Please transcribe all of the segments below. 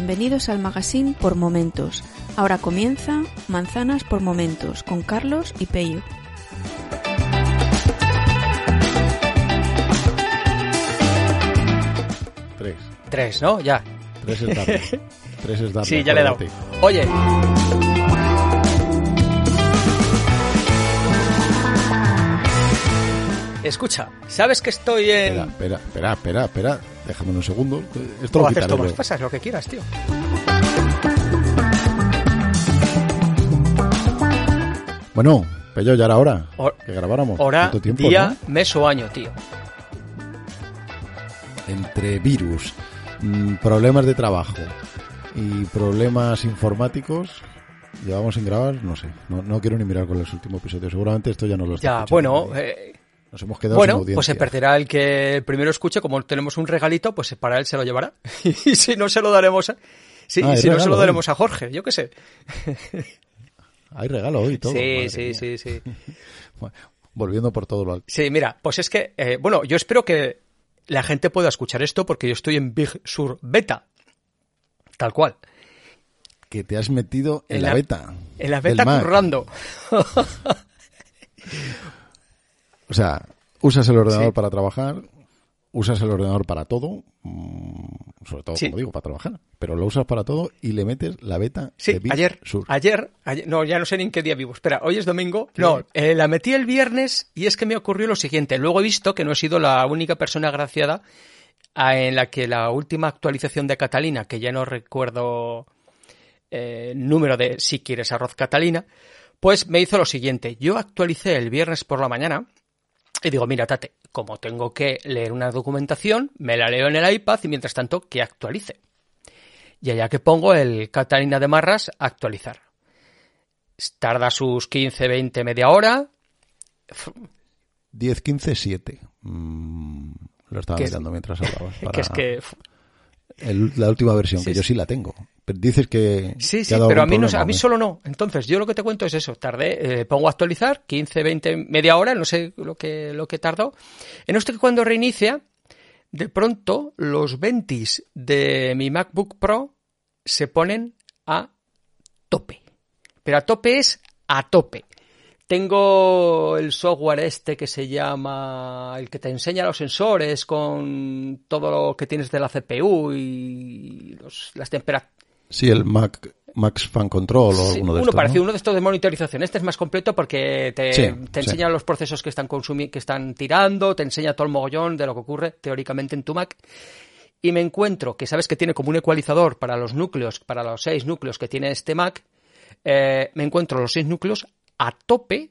Bienvenidos al magazine por momentos. Ahora comienza Manzanas por momentos con Carlos y Peyo. Tres. Tres, ¿no? Ya. Tres es darle. Tres es darle. Sí, ya le he dado. Oye. Escucha, ¿sabes que estoy en... Espera, espera, espera, espera, espera. Déjame un segundo. Esto Tú lo haces tomas pasas, lo que quieras, tío. Bueno, Pello, ya era hora Hor- que grabáramos. Hora, ¿Cuánto tiempo, día, no? mes o año, tío. Entre virus, mm, problemas de trabajo y problemas informáticos, llevamos sin grabar, no sé. No, no quiero ni mirar con los últimos episodios. Seguramente esto ya no lo está Ya, bueno, eh, Nos hemos quedado bueno, pues se perderá el que primero escuche, como tenemos un regalito, pues para él se lo llevará. y si no se lo daremos a... Sí, Ah, y si no se lo daremos a Jorge, yo qué sé. Hay regalo hoy todo. sí, sí, mía. sí, sí. Bueno, volviendo por todo lo alto. Sí, mira, pues es que, eh, bueno, yo espero que la gente pueda escuchar esto porque yo estoy en Big Sur Beta. Tal cual. Que te has metido en, En la, la- beta. En la beta currando. O sea, usas el ordenador Sí. para trabajar, usas el ordenador para todo, mm, sobre todo, Sí. como digo, para trabajar, pero lo usas para todo y le metes la beta Sí, de ayer, Sur. ayer, ayer- no, ya no sé ni en qué día vivo. Espera, hoy es domingo. No, eh, la metí el viernes y es que me ocurrió lo siguiente. Luego he visto que no he sido la única persona agraciada a- en la que la última actualización de Catalina, que ya no recuerdo eh, el número de si quieres arroz Catalina, pues me hizo lo siguiente. Yo actualicé el viernes por la mañana y digo, mira, Tate, como tengo que leer una documentación, me la leo en el iPad y mientras tanto que actualice. Y allá que pongo el Catalina de Marras actualizar. Tarda sus 15, 20, media hora. 10, 15, 7. Mm, lo estaba es- mirando mientras hablabas. para Que es que... el- la última versión, que Sí, yo sí. la tengo. Pero dices que. Sí, sí, pero a mí, no, a mí solo no. Entonces, yo lo que te cuento es eso. Tardé, eh, pongo a actualizar, 15, 20, media hora, no sé lo que, lo que tardó. En esto que cuando reinicia, de pronto los 20 de mi MacBook Pro se ponen a tope. Pero a tope es a tope. Tengo el software este que se llama, el que te enseña los sensores con todo lo que tienes de la CPU y los- las temperaturas. Sí, el Mac, Max Fan Control o Sí, alguno de uno estos. parecido, ¿no? uno de estos de monitorización. Este es más completo porque te, Sí, te sí. enseña los procesos que están que están tirando, te enseña todo el mogollón de lo que ocurre teóricamente en tu Mac. Y me encuentro que sabes que tiene como un ecualizador para los núcleos, para los seis núcleos que tiene este Mac. eh, me encuentro los seis núcleos a tope,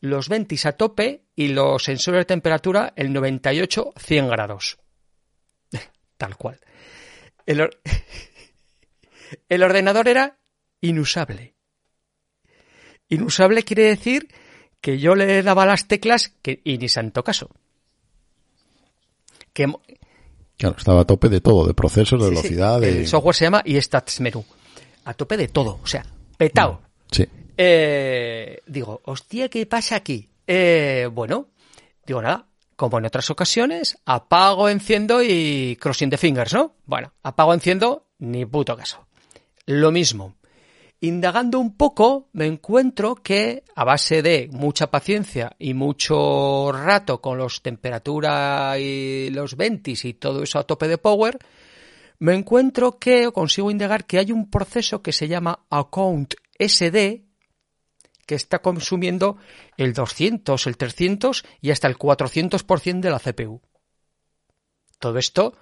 los 20 a tope y los sensores de temperatura el 98-100 grados. Tal cual. El, or- el ordenador era inusable. Inusable quiere decir que yo le daba las teclas que, y ni santo caso. Que, Claro, estaba a tope de todo, de procesos, de sí, sí, velocidad, de. El software se llama iStats Menú. A tope de todo, o sea, petao. Sí. Eh, digo, hostia, ¿qué pasa aquí? Eh, bueno, digo nada, como en otras ocasiones, apago, enciendo y crossing the fingers, ¿no? Bueno, apago, enciendo, ni puto caso. Lo mismo. Indagando un poco, me encuentro que a base de mucha paciencia y mucho rato con los temperatura y los ventis y todo eso a tope de power, me encuentro que consigo indagar que hay un proceso que se llama Account SD que está consumiendo el 200, el 300 y hasta el 400% de la CPU. Todo esto,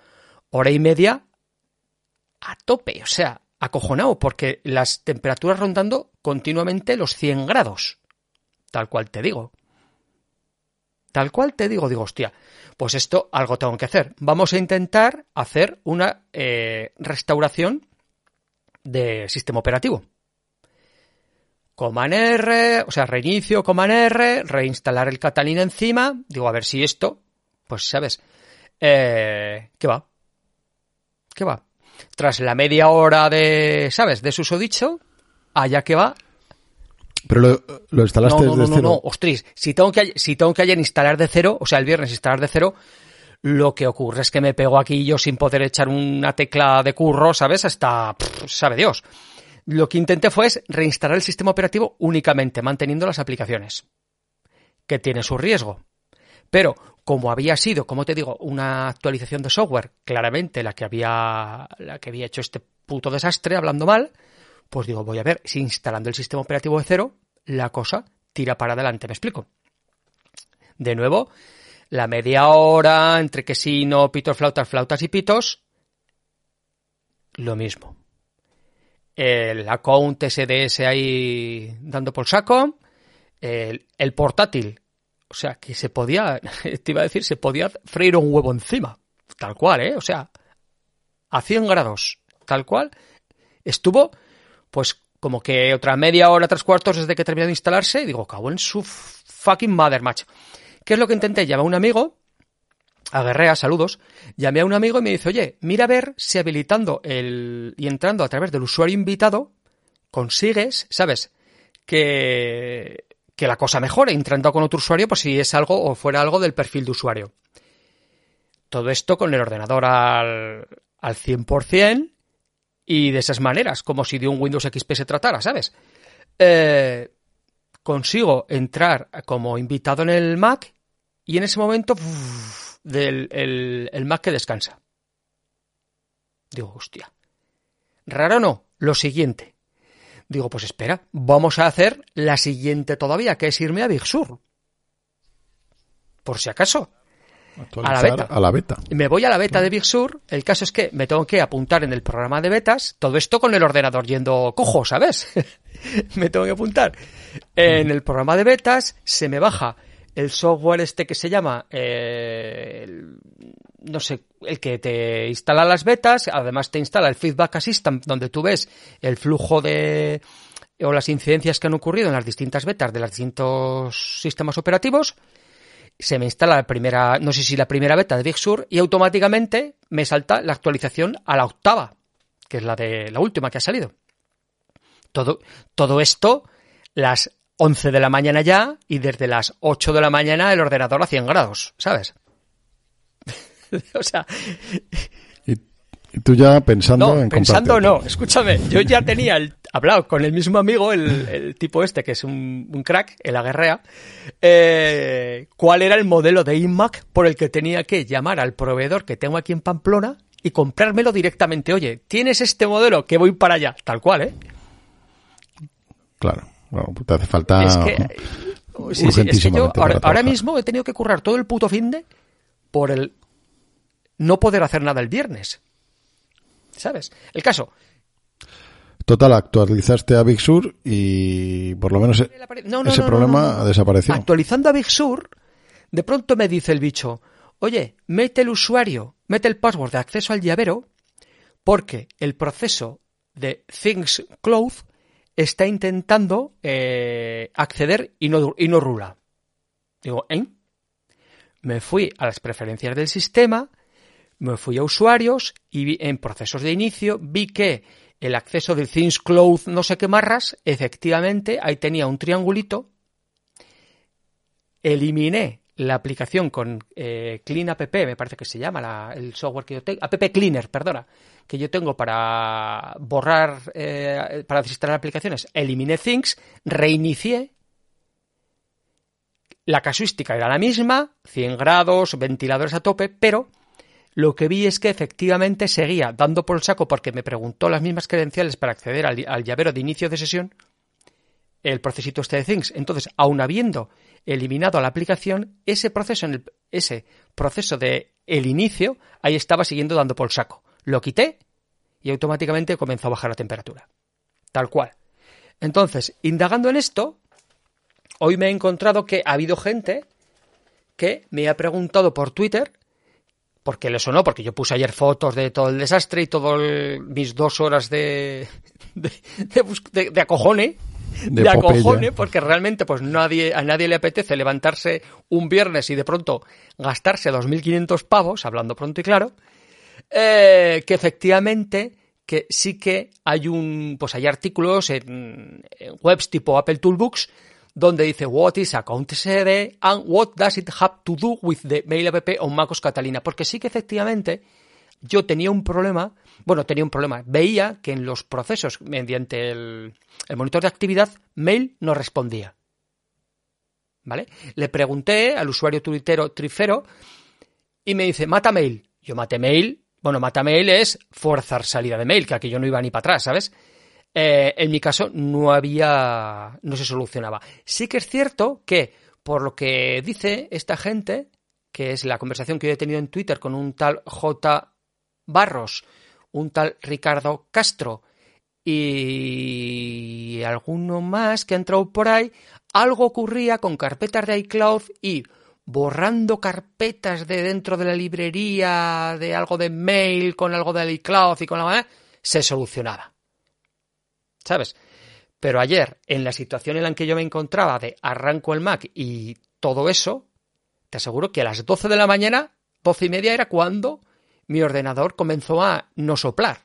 hora y media a tope, o sea, acojonado, porque las temperaturas rondando continuamente los 100 grados. Tal cual te digo. Tal cual te digo, digo, hostia, pues esto algo tengo que hacer. Vamos a intentar hacer una eh, restauración de sistema operativo. Command R, o sea, reinicio Command R, reinstalar el Catalina encima. Digo, a ver si esto, pues sabes, eh, ¿qué va? ¿Qué va? Tras la media hora de, ¿sabes? De susodicho, allá que va. Pero lo, lo instalaste No, no, no, desde no, cero. no, ostras, si tengo que, si tengo que ayer instalar de cero, o sea, el viernes instalar de cero, Lo que ocurre es que me pego aquí yo sin poder echar una tecla de curro, ¿sabes? Hasta, pff, sabe Dios. Lo que intenté fue reinstalar el sistema operativo únicamente, manteniendo las aplicaciones, que tiene su riesgo. Pero como había sido, como te digo, una actualización de software, claramente la que había, la que había hecho este puto desastre, hablando mal, pues digo, voy a ver si instalando el sistema operativo de cero, la cosa tira para adelante. ¿Me explico? De nuevo, la media hora entre que sí, no, pitos, flautas, flautas y pitos, lo mismo. El account SDS ahí dando por saco, el, portátil, o sea, que se podía, te iba a decir, se podía freír un huevo encima, tal cual, ¿eh? O sea, a 100 grados, tal cual, estuvo, pues, como que otra media hora, tres cuartos desde que terminó de instalarse, y digo, cago en su fucking mother, macho. ¿Qué es lo que intenté? Llamé a un amigo, a Guerrea, saludos, llamé a un amigo y me dice, oye, mira a ver si habilitando el y entrando a través del usuario invitado consigues, ¿sabes? Que, que la cosa mejore entrando con otro usuario, pues si es algo o fuera algo del perfil de usuario. Todo esto con el ordenador al, al 100% y de esas maneras, como si de un Windows XP se tratara, ¿sabes? Eh, consigo entrar como invitado en el Mac y en ese momento del el, el Mac que descansa. Digo, hostia. Raro no, lo siguiente. Digo, pues espera, vamos a hacer la siguiente todavía, que es irme a Big Sur. Por si acaso. A la, beta. a la beta. Me voy a la beta de Big Sur. El caso es que me tengo que apuntar en el programa de betas. Todo esto con el ordenador yendo cojo, ¿sabes? me tengo que apuntar. En el programa de betas se me baja el software este que se llama, eh, el, no sé, el que te instala las betas, además te instala el Feedback Assistant, donde tú ves el flujo de o las incidencias que han ocurrido en las distintas betas de los distintos sistemas operativos. Se me instala la primera, no sé si la primera beta de Big Sur y automáticamente me salta la actualización a la octava, que es la de la última que ha salido. Todo, todo esto, las 11 de la mañana ya y desde las 8 de la mañana el ordenador a 100 grados, ¿sabes? o sea... Y, y, tú ya pensando no, en pensando comprarte no, escúchame, yo ya tenía el, hablado con el mismo amigo, el, el tipo este que es un, un crack, el aguerrea, eh, cuál era el modelo de iMac por el que tenía que llamar al proveedor que tengo aquí en Pamplona y comprármelo directamente. Oye, ¿tienes este modelo? Que voy para allá. Tal cual, ¿eh? Claro. Bueno, te hace falta Es que, sí, sí, es que yo ahora, ahora, mismo he tenido que currar todo el puto fin de por el no poder hacer nada el viernes. ¿Sabes? El caso. Total, actualizaste a Big Sur y por lo menos no, no, ese no, problema desapareció. Actualizando a Big Sur, de pronto me dice el bicho, oye, mete el usuario, mete el password de acceso al llavero, porque el proceso de Things Cloud está intentando eh, acceder y no, rula. Digo, ¿eh? Me fui a las preferencias del sistema, me fui a usuarios y en procesos de inicio vi que el acceso del Things Cloud no sé qué marras, efectivamente, ahí tenía un triangulito. Eliminé la aplicación con eh, Clean App, me parece que se llama la, el software que yo tengo, App Cleaner, perdona, que yo tengo para borrar, eh, para desinstalar aplicaciones, eliminé Things, reinicié. La casuística era la misma, 100 grados, ventiladores a tope, pero lo que vi es que efectivamente seguía dando por el saco porque me preguntó las mismas credenciales para acceder al, al llavero de inicio de sesión, el procesito este de Things. Entonces, aun habiendo eliminado la aplicación, ese proceso, en el, ese proceso de el inicio, ahí estaba siguiendo dando por saco. Lo quité y automáticamente comenzó a bajar la temperatura. Tal cual. Entonces, indagando en esto, hoy me he encontrado que ha habido gente que me ha preguntado por Twitter porque le sonó, porque yo puse ayer fotos de todo el desastre y todas mis dos horas de, de, de, de acojone, de, de acojone, porque realmente pues nadie, a nadie le apetece levantarse un viernes y de pronto gastarse 2.500 pavos, hablando pronto y claro, eh, que efectivamente que sí que hay un, pues hay artículos en, en webs tipo Apple Toolbooks donde dice What is account SD and what does it have to do with the mail app on MacOS Catalina. Porque sí que efectivamente yo tenía un problema, bueno, tenía un problema, veía que en los procesos mediante el, el monitor de actividad, mail no respondía. ¿Vale? Le pregunté al usuario tuitero Trifero y me dice, mata mail. Yo maté mail. Bueno, mata mail es forzar salida de mail, que aquí yo no iba ni para atrás, ¿sabes? Eh, en mi caso no había, no se solucionaba. Sí que es cierto que, por lo que dice esta gente, que es la conversación que yo he tenido en Twitter con un tal J. Barros, un tal Ricardo Castro y alguno más que ha entrado por ahí, algo ocurría con carpetas de iCloud y borrando carpetas de dentro de la librería de algo de mail con algo de iCloud y con la se solucionaba. ¿Sabes? Pero ayer, en la situación en la que yo me encontraba de arranco el Mac y todo eso, te aseguro que a las 12 de la mañana, 12 y media era cuando mi ordenador comenzó a no soplar.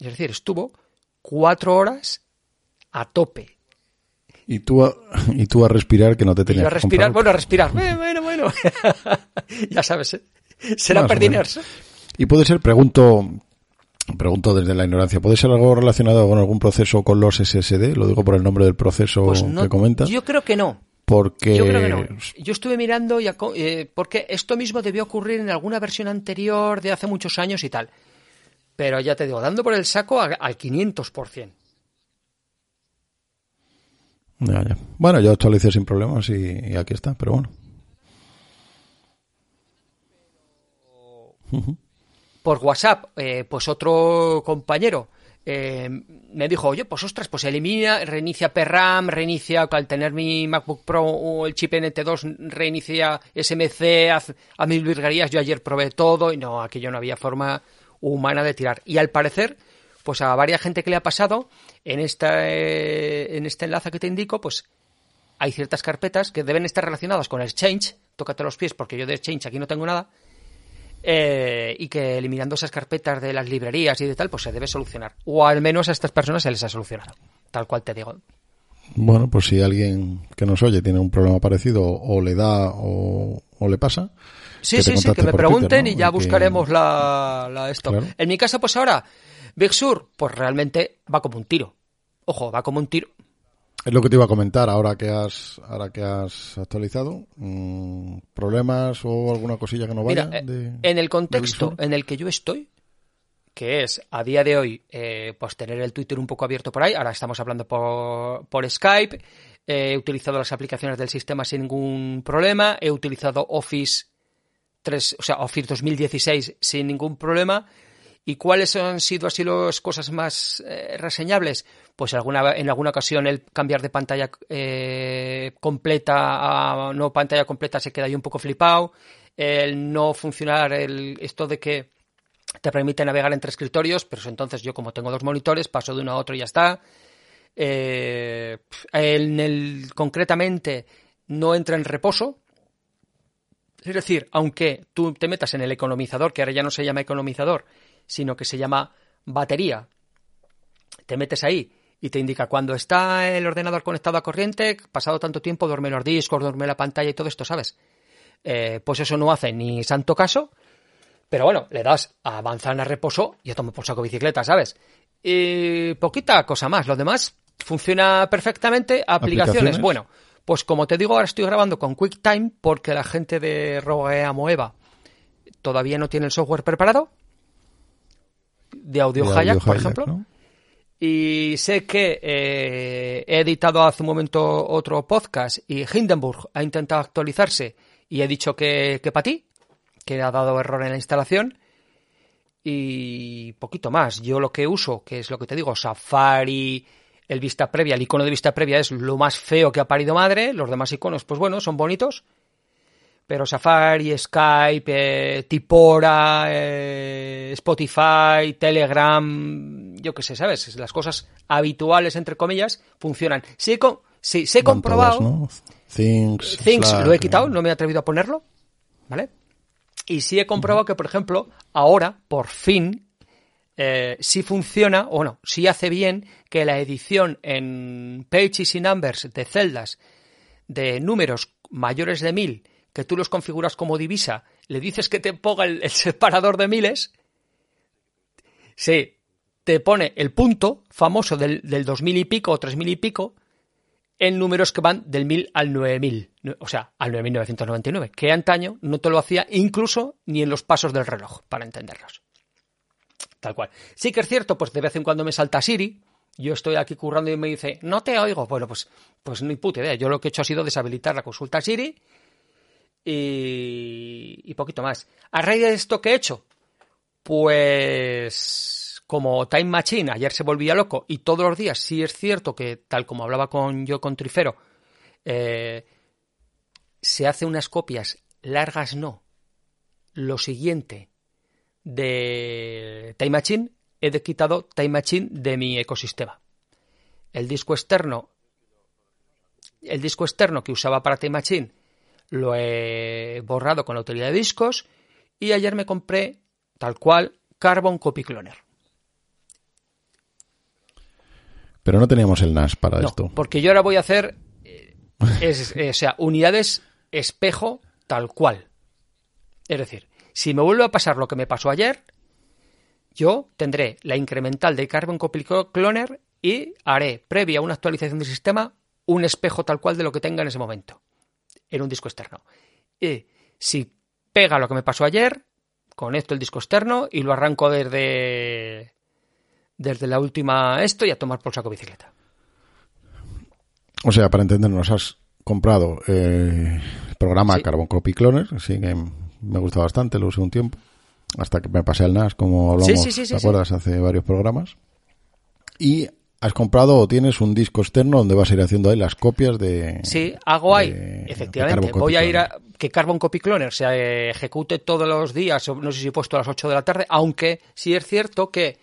Es decir, estuvo cuatro horas a tope. Y tú a, y tú a respirar que no te tenías a respirar, bueno, a respirar. Bueno, bueno, ya sabes, ¿eh? será perdiners. Y puede ser, pregunto, pregunto desde la ignorancia, ¿puede ser algo relacionado con algún proceso con los SSD? Lo digo por el nombre del proceso pues que comentas. Yo creo que no. Porque... Yo creo que no. Yo estuve mirando y eh, porque esto mismo debió ocurrir en alguna versión anterior de hace muchos años y tal. Pero ya te digo, dando por el saco al 500%. Ya, ya. Bueno, yo actualicé sin problemas y, aquí está, pero bueno. Por WhatsApp, eh, pues otro compañero eh, me dijo, oye, pues ostras, pues elimina, reinicia PRAM, reinicia, al tener mi MacBook Pro o el chip NT2, reinicia SMC, a mil virguerías, yo ayer probé todo y no, aquello no había forma humana de tirar. Y al parecer, pues a varias gente que le ha pasado, en, esta, eh, en este enlace que te indico, pues hay ciertas carpetas que deben estar relacionadas con Exchange, tócate los pies porque yo de Exchange aquí no tengo nada, eh, y que eliminando esas carpetas de las librerías y de tal, pues se debe solucionar. O al menos a estas personas se les ha solucionado, tal cual te digo. Bueno, pues si alguien que nos oye tiene un problema parecido o le da o, le pasa. Sí, sí, sí, que me pregunten y ya buscaremos la, la esto. En mi caso, pues ahora, Big Sur, pues realmente va como un tiro. Ojo, va como un tiro. Es lo que te iba a comentar ahora que has, ahora que has actualizado. Mm, ¿Problemas o alguna cosilla que no vaya? Eh, en el contexto en el que yo estoy, que es a día de hoy, eh, pues tener el Twitter un poco abierto por ahí. Ahora estamos hablando por, por Skype. he utilizado las aplicaciones del sistema sin ningún problema. He utilizado Office 3, o sea, Office 2016 sin ningún problema. ¿Y cuáles han sido así las cosas más eh, reseñables? Pues en alguna ocasión el cambiar de pantalla eh, completa a no pantalla completa se queda ahí un poco flipado. El no funcionar el, esto de que te permite navegar entre escritorios, pero entonces yo como tengo dos monitores paso de uno a otro y ya está. Eh, en el, concretamente no entra en reposo, es decir, aunque tú te metas en el economizador, que ahora ya no se llama economizador, sino que se llama batería. Te metes ahí y te indica cuando está el ordenador conectado a corriente, pasado tanto tiempo, duerme los discos, duerme la pantalla y todo esto, ¿sabes? Eh, pues eso no hace ni santo caso, pero bueno, le das a manzana reposo y ya tomo por saco bicicleta, ¿sabes? Y poquita cosa más, lo demás funciona perfectamente, aplicaciones, bueno, pues como te digo, ahora estoy grabando con QuickTime porque la gente de Rogue Moeva todavía no tiene el software preparado, de Audio, Hayak, por ejemplo. Y sé que eh, he editado hace un momento otro podcast y Hindenburg ha intentado actualizarse y he dicho que, que para ti, que ha dado error en la instalación. Y poquito más. Yo lo que uso, que es lo que te digo, Safari, el vista previa, el icono de vista previa es lo más feo que ha parido madre. Los demás iconos, pues bueno, son bonitos pero Safari, Skype, eh, Tipora, eh, Spotify, Telegram, yo qué sé, ¿sabes? Las cosas habituales, entre comillas, funcionan. Sí, sí, se he comprobado. Things, Things lo he quitado, no me he atrevido a ponerlo, ¿vale? Y sí he comprobado que, por ejemplo, ahora, por fin, eh, sí funciona, o no, sí hace bien que la edición en pages y numbers de celdas de números mayores de 1000 que tú los configuras como divisa, le dices que te ponga el, separador de miles, sí, te pone el punto famoso del, del 2000 y pico o 3000 y pico en números que van del 1000 al 9000, o sea, al 9999, que antaño no te lo hacía incluso ni en los pasos del reloj, para entenderlos. Tal cual. Sí que es cierto, pues de vez en cuando me salta Siri, yo estoy aquí currando y me dice, no te oigo. Bueno, pues, pues ni puta idea. Yo lo que he hecho ha sido deshabilitar la consulta Siri y, y poquito más. A raíz de esto que he hecho, pues como Time Machine ayer se volvía loco y todos los días sí es cierto que tal como hablaba con yo con Trifero, eh, se hace unas copias largas no. Lo siguiente de Time Machine he quitado Time Machine de mi ecosistema. El disco externo el disco externo que usaba para Time Machine lo he borrado con la utilidad de discos y ayer me compré tal cual Carbon Copy Cloner. Pero no teníamos el NAS para no, esto. Porque yo ahora voy a hacer eh, es, eh, o sea, unidades espejo tal cual. Es decir, si me vuelve a pasar lo que me pasó ayer, yo tendré la incremental de Carbon Copy Cloner y haré, previa a una actualización del sistema, un espejo tal cual de lo que tenga en ese momento en un disco externo. Y si pega lo que me pasó ayer, conecto el disco externo y lo arranco desde desde la última esto y a tomar por saco bicicleta. O sea, para entendernos, has comprado eh, el programa Sí. Carbon Copy Cloner, sí que me gusta bastante, lo usé un tiempo, hasta que me pasé al NAS, como hablamos, Sí, sí, sí, sí, ¿te acuerdas? Hace varios programas. Y has comprado o tienes un disco externo donde vas a ir haciendo ahí las copias de... Sí, hago ahí, de- efectivamente. Voy a ir a que Carbon Copy Cloner se ejecute todos los días, no sé si he puesto a las 8 de la tarde, aunque sí es cierto que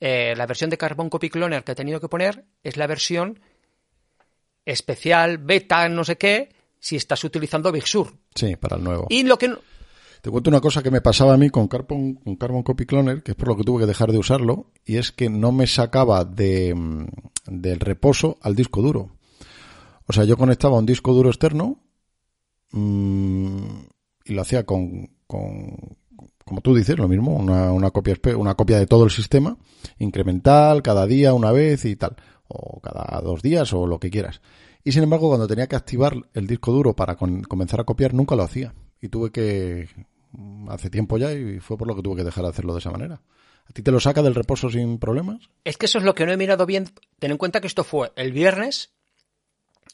eh, la versión de Carbon Copy Cloner que he tenido que poner es la versión especial, beta, no sé qué, si estás utilizando Big Sur. Sí, para el nuevo. Y lo que Te cuento una cosa que me pasaba a mí con Carbon, con Carbon Copy Cloner, que es por lo que tuve que dejar de usarlo, y es que no me sacaba de, mm, del reposo al disco duro. O sea, yo conectaba un disco duro externo mm, y lo hacía con, con, como tú dices, lo mismo, una, una, copia, una copia de todo el sistema, incremental, cada día, una vez y tal, o cada dos días o lo que quieras. Y sin embargo, cuando tenía que activar el disco duro para comenzar a copiar, nunca lo hacía. Y tuve que, hace tiempo ya, y fue por lo que tuve que dejar de hacerlo de esa manera. ¿A ti te lo saca del reposo sin problemas? Es que eso es lo que no he mirado bien. Ten en cuenta que esto fue el viernes,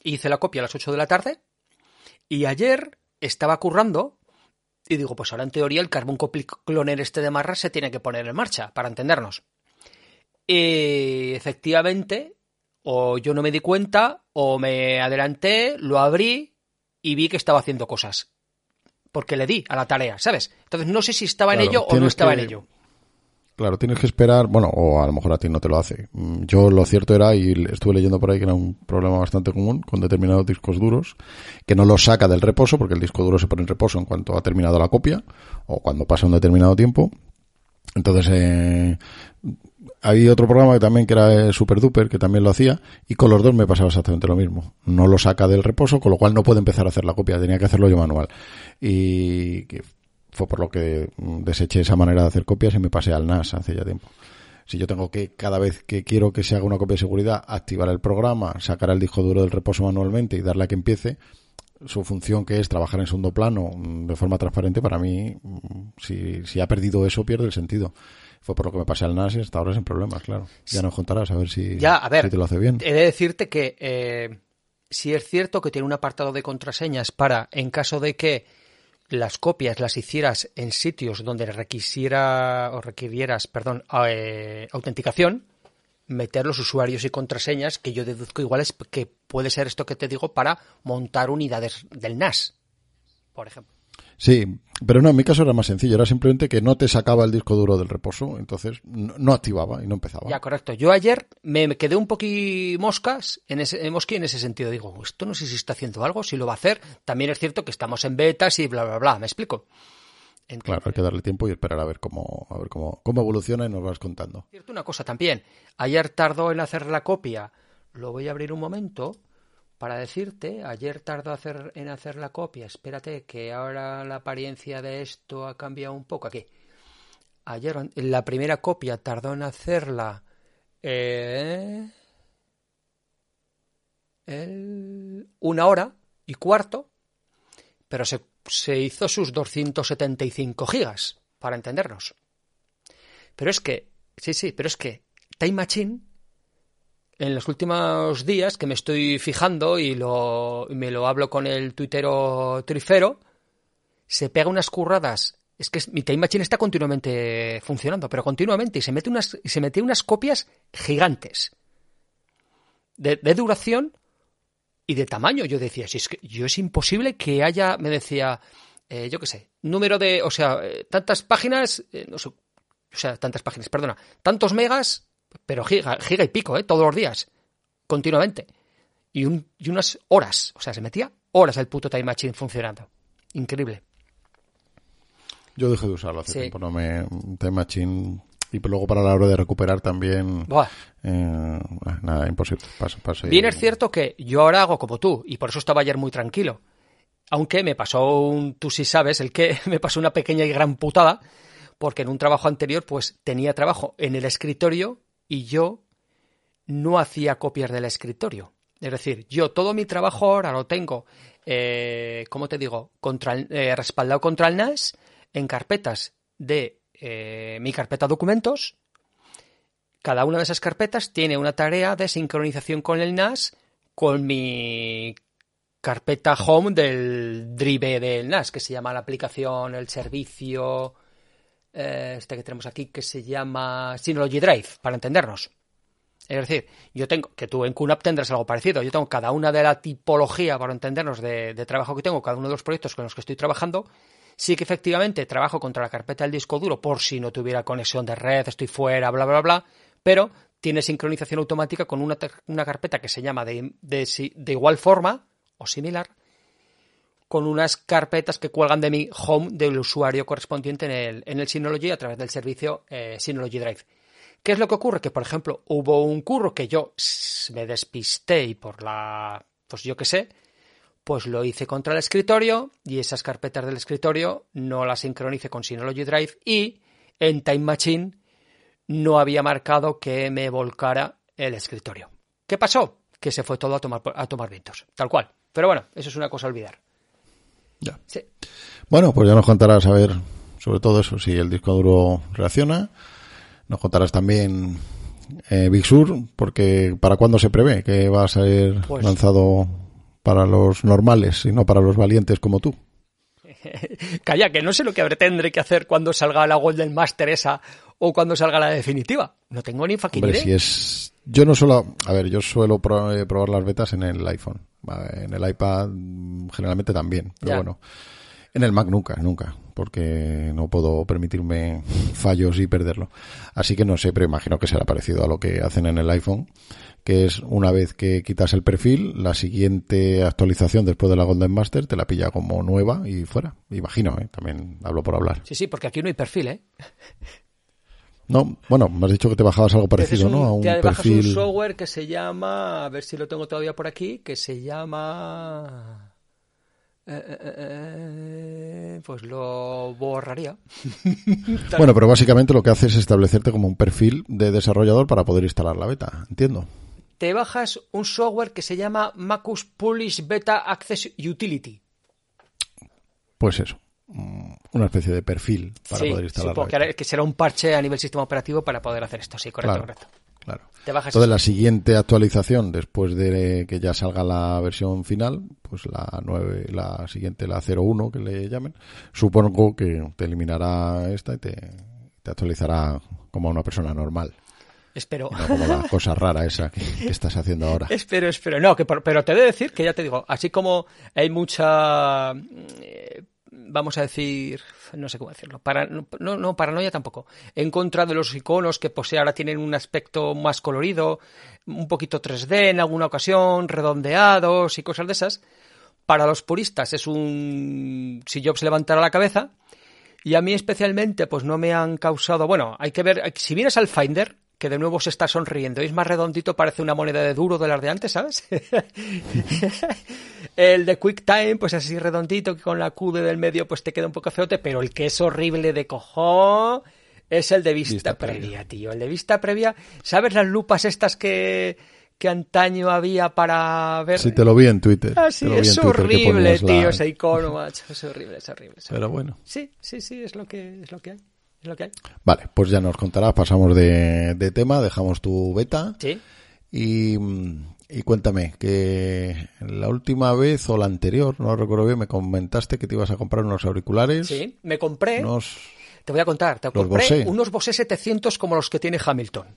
hice la copia a las 8 de la tarde, y ayer estaba currando, y digo, pues ahora en teoría el Carbon Copy Cloner este de Marra se tiene que poner en marcha, para entendernos. Efectivamente, o yo no me di cuenta, o me adelanté, lo abrí y vi que estaba haciendo cosas. Porque le di a la tarea, ¿sabes? Entonces no sé si estaba en ello o no estaba que- en ello. Claro, tienes que esperar, bueno, o a lo mejor a ti no te lo hace. Mm, Yo lo cierto era, y estuve leyendo por ahí que era un problema bastante común con determinados discos duros, que no los saca del reposo, porque el disco duro se pone en reposo en cuanto ha terminado la copia, o cuando pasa un determinado tiempo. Entonces, eh, hay otro programa que también que era eh, Super Duper, que también lo hacía, y con los dos me pasaba exactamente lo mismo. No lo saca del reposo, con lo cual no puede empezar a hacer la copia, tenía que hacerlo yo manual. Y que fue por lo que deseché esa manera de hacer copias y me pasé al NAS hace ya tiempo. Si yo tengo que, cada vez que quiero que se haga una copia de seguridad, activar el programa, sacar el disco duro del reposo manualmente y darle a que empiece, su función que es trabajar en segundo plano mm, de forma transparente, para mí, mm, si, si ha perdido eso, pierde el sentido. Fue por lo que me pasé al NAS y hasta ahora sin problemas, claro. Ya nos contarás a ver si, Ya, a ver, si te lo hace bien. He de decirte que eh, si es cierto que tiene un apartado de contraseñas para, en caso de que las copias las hicieras en sitios donde requisiera o requirieras, perdón, eh, autenticación, meter los usuarios y contraseñas que yo deduzco igual es que puede ser esto que te digo para montar unidades del NAS, por ejemplo. Sí, pero no, en mi caso era más sencillo, era simplemente que no te sacaba el disco duro del reposo, entonces no, no activaba y no empezaba. Ya, correcto. Yo ayer me quedé un poqui moscas en ese, mosqui en ese sentido. Digo, esto no sé si está haciendo algo, si lo va a hacer. También es cierto que estamos en betas y bla, bla, bla. ¿Me explico? Claro, hay que darle tiempo y esperar a ver cómo, a ver cómo, cómo evoluciona y nos vas contando. Cierto, una cosa también. Ayer tardó en hacer la copia. Lo voy a abrir un momento para decirte. Ayer tardó hacer, en hacer la copia. Espérate, que ahora la apariencia de esto ha cambiado un poco. Aquí. Ayer la primera copia tardó en hacerla. Eh, una hora y cuarto, pero se, se hizo sus 275 gigas, para entendernos. Pero es que, sí, sí, pero es que Time Machine, en los últimos días que me estoy fijando y, lo, me lo hablo con el tuitero Trifero, se pega unas curradas. Es que mi Time Machine está continuamente funcionando, pero continuamente, y se mete unas, y se mete unas copias gigantes. De, de duración y de tamaño. Yo decía, si es que yo es imposible que haya, me decía, eh, yo qué sé, número de, o sea, eh, tantas páginas, eh, no sé, o sea, tantas páginas, perdona, tantos megas, pero giga, giga y pico, ¿eh? Todos los días, continuamente. Y, un, y unas horas, o sea, se metía horas el puto Time Machine funcionando. Increíble. Yo dejé de usarlo hace tiempo, no me... Time Machine y luego para la hora de recuperar también eh, nada imposible bien es cierto que yo ahora hago como tú y por eso estaba ayer muy tranquilo aunque me pasó un tú sí sabes el que me pasó una pequeña y gran putada porque en un trabajo anterior pues tenía trabajo en el escritorio y yo no hacía copias del escritorio es decir yo todo mi trabajo ahora lo tengo eh, ¿cómo te digo? Contra eh, respaldado contra el NAS en carpetas de eh, mi carpeta documentos. Cada una de esas carpetas tiene una tarea de sincronización con el NAS con mi carpeta home del drive del NAS, que se llama la aplicación, el servicio, eh, este que tenemos aquí, que se llama Synology Drive, para entendernos. Es decir, yo tengo, que tú en QNAP tendrás algo parecido, yo tengo cada una de la tipología, para entendernos, de, trabajo que tengo, cada uno de los proyectos con los que estoy trabajando, Sí que efectivamente trabajo contra la carpeta del disco duro por si no tuviera conexión de red, estoy fuera, bla, bla, bla, pero tiene sincronización automática con una, una carpeta que se llama de, de, igual forma o similar, con unas carpetas que cuelgan de mi home del usuario correspondiente en el, en el Synology a través del servicio eh, Synology Drive. ¿Qué es lo que ocurre? Que, por ejemplo, hubo un curro que yo me despisté y por la, pues yo qué sé, pues lo hice contra el escritorio y esas carpetas del escritorio no las sincronice con Synology Drive y en Time Machine no había marcado que me volcara el escritorio. ¿Qué pasó? Que se fue todo a tomar, a tomar vientos, tal cual. Pero bueno, eso es una cosa a olvidar. Ya. Bueno, pues ya nos contarás a ver sobre todo eso, si el disco duro reacciona. Nos contarás también eh, Big Sur, porque ¿para cuándo se prevé que va a ser pues lanzado para los normales y no para los valientes como tú. Calla, que no sé lo que tendré que hacer cuando salga la Golden Master esa o cuando salga la definitiva. No tengo ni fucking Hombre, si es... Yo no solo... A ver, yo suelo eh, probar las betas en el iPhone. En el iPad mm, generalmente también. Pero bueno, en el Mac nunca, nunca. Porque no puedo permitirme fallos y perderlo. Así que no sé, pero imagino que será parecido a lo que hacen en el iPhone que es una vez que quitas el perfil, la siguiente actualización después de la Golden Master te la pilla como nueva y fuera. Imagino, ¿eh? también hablo por hablar. Sí, sí, porque aquí no hay perfil, ¿eh? No, bueno, me has dicho que te bajabas algo parecido, ¿no? A un te perfil. un software que se llama, a ver si lo tengo todavía por aquí, que se llama. Eh, eh, eh, pues lo borraría. bueno, pero básicamente lo que hace es establecerte como un perfil de desarrollador para poder instalar la beta, entiendo te bajas un software que se llama Macus Polish Beta Access Utility. Pues eso, una especie de perfil para poder instalar. Supongo que, que, será un parche a nivel sistema operativo para poder hacer esto, sí, correcto, correcto. Claro. Te bajas Entonces, la siguiente actualización, después de que ya salga la versión final, pues la 9, la siguiente, la 01 que le llamen, supongo que te eliminará esta y te, te actualizará como una persona normal. Espero. No como la cosa rara esa que, estás haciendo ahora. espero, espero. No, que pero te he de decir que ya te digo, así como hay mucha, eh, vamos a decir, no sé cómo decirlo, para, no, no, paranoia tampoco, en contra de los iconos que posee ahora tienen un aspecto más colorido, un poquito 3D en alguna ocasión, redondeados y cosas de esas. Para los puristas es un, si Jobs levantara la cabeza, Y a mí especialmente, pues no me han causado. Bueno, hay que ver. Si vienes al Finder, que de nuevo se está sonriendo, y es más redondito, parece una moneda de duro de las de antes, ¿sabes? el de QuickTime, pues así redondito, que con la Q del medio, pues te queda un poco feote, pero el que es horrible de cojón es el de vista, previa, tío. El de vista previa, ¿sabes las lupas estas que que antaño había para ver. Sí, te lo vi en Twitter. Ah, sí, es horrible, tío, ese icono, macho. Es horrible, es horrible, Pero bueno. Sí, sí, sí, es lo que, es lo que hay. Es lo que hay. Vale, pues ya nos contarás, pasamos de, de tema, dejamos tu beta. Sí. Y, y cuéntame, que la última vez o la anterior, no recuerdo bien, me comentaste que te ibas a comprar unos auriculares. Sí, me compré. Te voy a contar, te compré unos Bose 700 como los que tiene Hamilton.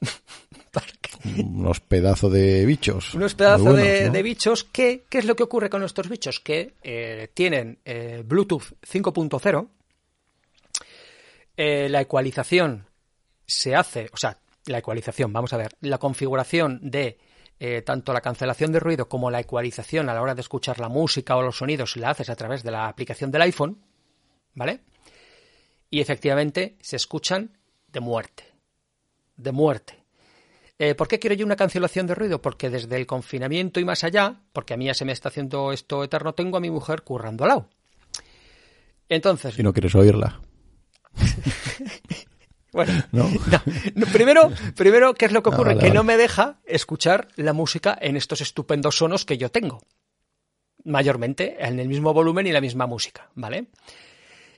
unos pedazos de bichos. Unos pedazos de, bichos. ¿Qué es lo que ocurre con estos bichos? Que eh, tienen eh, Bluetooth 5.0. Eh, la ecualización se hace, o sea, la ecualización, vamos a ver, la configuración de tanto la cancelación de ruido como la ecualización a la hora de escuchar la música o los sonidos la haces a través de la aplicación del iPhone, ¿vale? Y efectivamente se escuchan de muerte. De muerte. Eh, ¿Por qué quiero yo una cancelación de ruido? Porque desde el confinamiento y más allá, porque a mí ya se me está haciendo esto eterno, tengo a mi mujer currando al lado. Entonces. Y no quieres oírla. bueno, ¿No? primero, primero, ¿qué es lo que ah, ocurre? que no me deja escuchar la música en estos estupendos sonos que yo tengo. Mayormente en el mismo volumen y la misma música, ¿vale?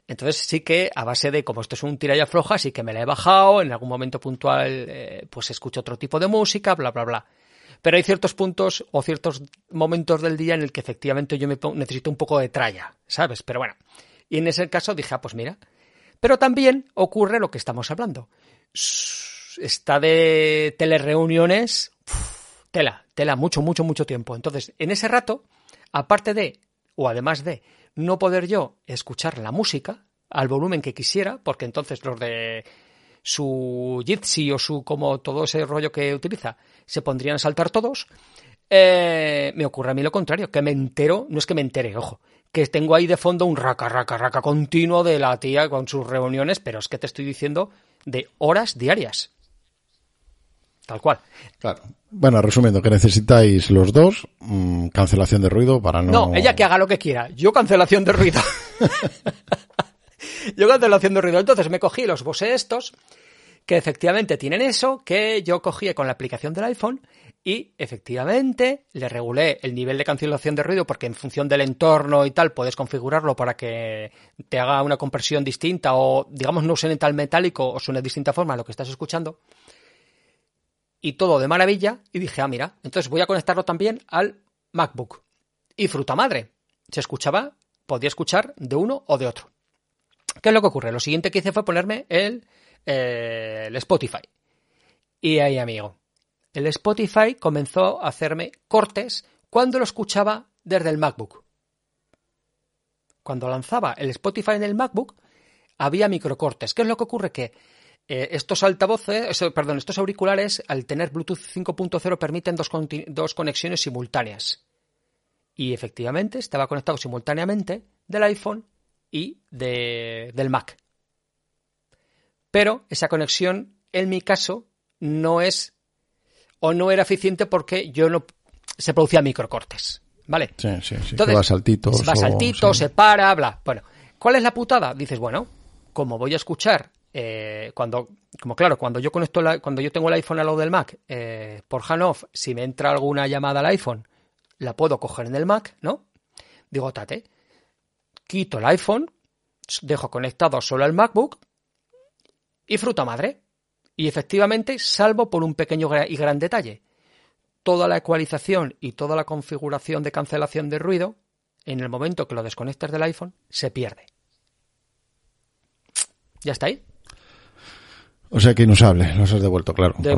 Entonces sí que a base de, como esto es un tiralla floja, sí que me la he bajado, en algún momento puntual eh, pues escucho otro tipo de música, bla, bla, bla. Pero hay ciertos puntos o ciertos momentos del día en el que efectivamente yo me necesito un poco de tralla, ¿sabes? Pero bueno, y en ese caso dije, ah, pues mira. Pero también ocurre lo que estamos hablando. Está de telereuniones, tela, tela, mucho, mucho, mucho tiempo. Entonces, en ese rato, aparte de, o además de, no poder yo escuchar la música al volumen que quisiera, porque entonces los de su Jitsi o su como todo ese rollo que utiliza se pondrían a saltar todos. Eh, me ocurre a mí lo contrario, que me entero, no es que me entere, ojo, que tengo ahí de fondo un raca, raca, raca continuo de la tía con sus reuniones, pero es que te estoy diciendo de horas diarias. Tal cual. Claro. Bueno, resumiendo, que necesitáis los dos mm, cancelación de ruido para no. No, ella que haga lo que quiera. Yo cancelación de ruido. yo cancelación de ruido. Entonces me cogí los Bose estos, que efectivamente tienen eso, que yo cogí con la aplicación del iPhone y efectivamente le regulé el nivel de cancelación de ruido porque en función del entorno y tal puedes configurarlo para que te haga una compresión distinta o digamos no suene tal metálico o suene de distinta forma a lo que estás escuchando y todo de maravilla y dije, ah, mira, entonces voy a conectarlo también al MacBook. Y fruta madre, se escuchaba, podía escuchar de uno o de otro. ¿Qué es lo que ocurre? Lo siguiente que hice fue ponerme el, eh, el Spotify. Y ahí, amigo, el Spotify comenzó a hacerme cortes cuando lo escuchaba desde el MacBook. Cuando lanzaba el Spotify en el MacBook, había microcortes. ¿Qué es lo que ocurre? Que eh, estos altavoces, perdón, estos auriculares, al tener Bluetooth 5.0, permiten dos, conexiones simultáneas. Y efectivamente estaba conectado simultáneamente del iPhone y de, del Mac. Pero esa conexión, en mi caso, no es o no era eficiente porque yo no se producía microcortes. ¿Vale? Sí, sí, sí. Entonces, va saltitos. Va saltitos, se para, bla. Bueno, ¿cuál es la putada? Dices, bueno, como voy a escuchar eh, cuando, como claro, cuando yo conecto cuando yo tengo el iPhone al lado del Mac eh, por Hanoff, si me entra alguna llamada al iPhone, la puedo coger en el Mac, ¿no? Digo, tate, quito el iPhone, dejo conectado solo el MacBook y fruta madre. Y efectivamente, salvo por un pequeño y gran detalle. Toda la ecualización y toda la configuración de cancelación de ruido, en el momento que lo desconectas del iPhone, se pierde. ¿Ya está ahí? O sea que inusable, los has devuelto, claro. De,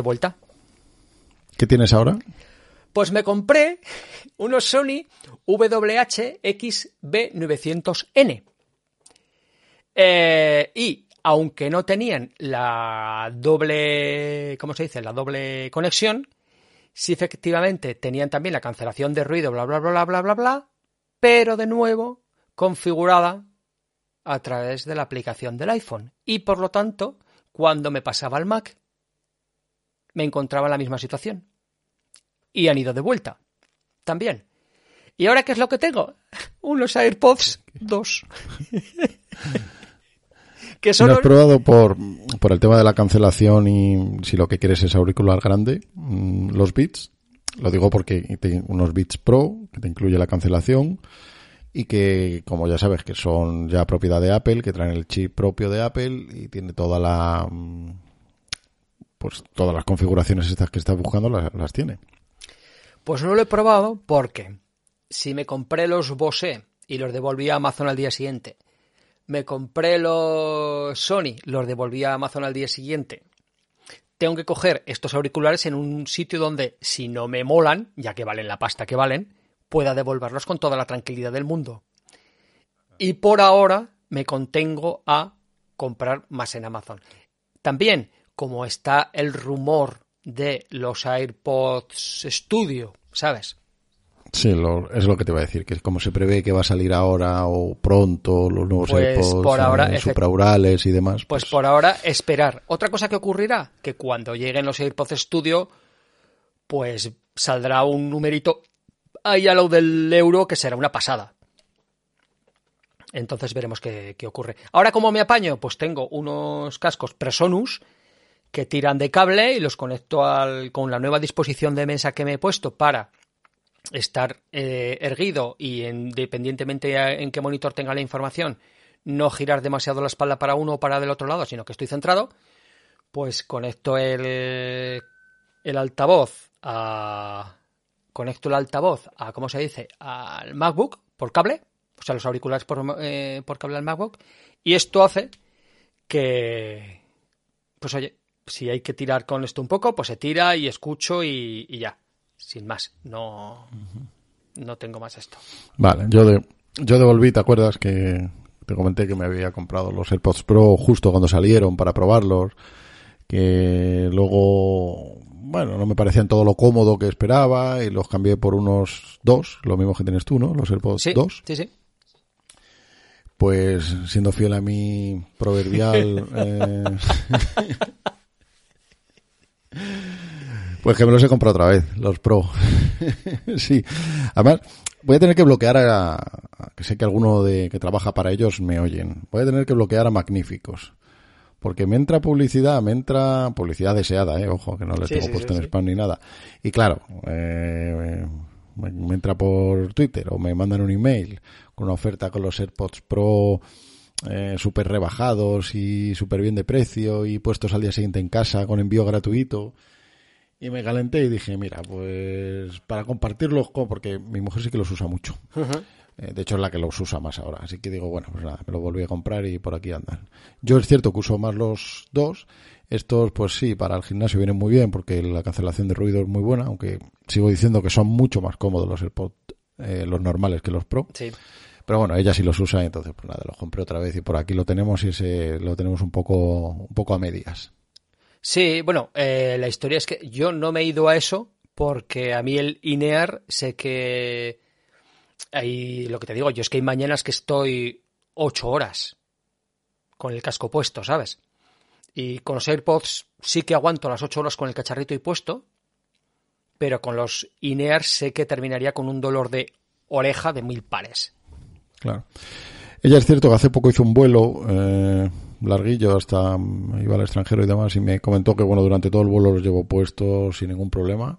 vuelta. ¿Qué tienes ahora? Pues me compré unos Sony WH-XB900N. Eh, y aunque no tenían la doble, ¿cómo se dice? La doble conexión, sí efectivamente tenían también la cancelación de ruido, bla, bla, bla, bla, bla, bla, bla, pero de nuevo configurada a través de la aplicación del iPhone. Y por lo tanto, cuando me pasaba al Mac, me encontraba en la misma situación. Y han ido de vuelta. También. ¿Y ahora qué es lo que tengo? Unos AirPods 2. que son... has probado por, por el tema de la cancelación y si lo que quieres es auricular grande, mm, los Beats? Lo digo porque hay unos Beats Pro que te incluye la cancelación y que, como ya sabes, que son ya propiedad de Apple, que traen el chip propio de Apple y tiene toda la mm, pues todas las configuraciones estas que estás buscando las, tiene. Pues no lo he probado porque si me compré los Bose y los devolví a Amazon al día siguiente, me compré los Sony, los devolví a Amazon al día siguiente, tengo que coger estos auriculares en un sitio donde, si no me molan, ya que valen la pasta que valen, pueda devolverlos con toda la tranquilidad del mundo. Y por ahora me contengo a comprar más en Amazon. También, como está el rumor de los AirPods Studio, ¿sabes? Sí, es lo que te iba a decir, que es como se prevé que va a salir ahora o pronto los nuevos pues AirPods por ahora, eh, supraurales y demás. Pues, pues, por ahora esperar. Otra cosa que ocurrirá, que cuando lleguen los AirPods Studio, pues saldrá un numerito ahí a lo del euro que será una pasada. Entonces veremos qué, qué ocurre. Ahora, ¿cómo me apaño? Pues tengo unos cascos Presonus que tiran de cable y los conecto al, con la nueva disposición de mesa que me he puesto para estar eh, erguido y independientemente en qué monitor tenga la información, no girar demasiado la espalda para uno o para del otro lado, sino que estoy centrado, pues conecto el, el altavoz a conecto el altavoz a, ¿cómo se dice?, al MacBook por cable, o sea, los auriculares por, eh, por cable al MacBook, y esto hace que, pues oye, si hay que tirar con esto un poco, pues se tira y escucho y ya sin más. No, no tengo más esto. Vale, yo, de, yo devolví, ¿te acuerdas que te comenté que me había comprado los AirPods Pro justo cuando salieron para probarlos? Que luego, bueno, no me parecían todo lo cómodo que esperaba y los cambié por unos dos, lo mismo que tienes tú, ¿no? Los AirPods sí, 2. Sí, sí. Pues siendo fiel a mi proverbial... eh, Pues que me los he comprado otra vez, los Pro. sí. Además, voy a tener que bloquear a, que sé que alguno de que trabaja para ellos me oyen. Voy a tener que bloquear a magníficos. Porque me entra publicidad, me entra publicidad deseada, eh, ojo, que no les tengo puesto en spam ni nada. Y claro, eh, me entra por Twitter o me mandan un email con una oferta con los AirPods Pro eh, súper rebajados y súper bien de precio y puestos al día siguiente en casa con envío gratuito. Y me calenté y dije, mira, pues para compartirlos, porque mi mujer sí que los usa mucho. Eh, de hecho, es la que los usa más ahora. Así que digo, bueno, pues nada, me lo volví a comprar y por aquí andan. Yo es cierto que uso más los dos. Estos, pues sí, para el gimnasio vienen muy bien porque la cancelación de ruido es muy buena, aunque sigo diciendo que son mucho más cómodos los AirPods, eh, los normales que los Pro. Sí. Pero bueno, ella sí los usa, entonces pues nada, los compré otra vez y por aquí lo tenemos y ese lo tenemos un poco, un poco a medias. Sí, bueno, eh, la historia es que yo no me he ido a eso porque a mí el INEAR sé que hay, lo que te digo, yo es que hay mañanas que estoy ocho horas con el casco puesto, ¿sabes? Y con los AirPods sí que aguanto las ocho horas con el cacharrito y puesto, pero con los INEAR sé que terminaría con un dolor de oreja de mil pares. Claro. Ella es cierto que hace poco hizo un vuelo eh, larguillo hasta mm, iba al extranjero y demás y me comentó que bueno durante todo el vuelo los llevo puestos sin ningún problema.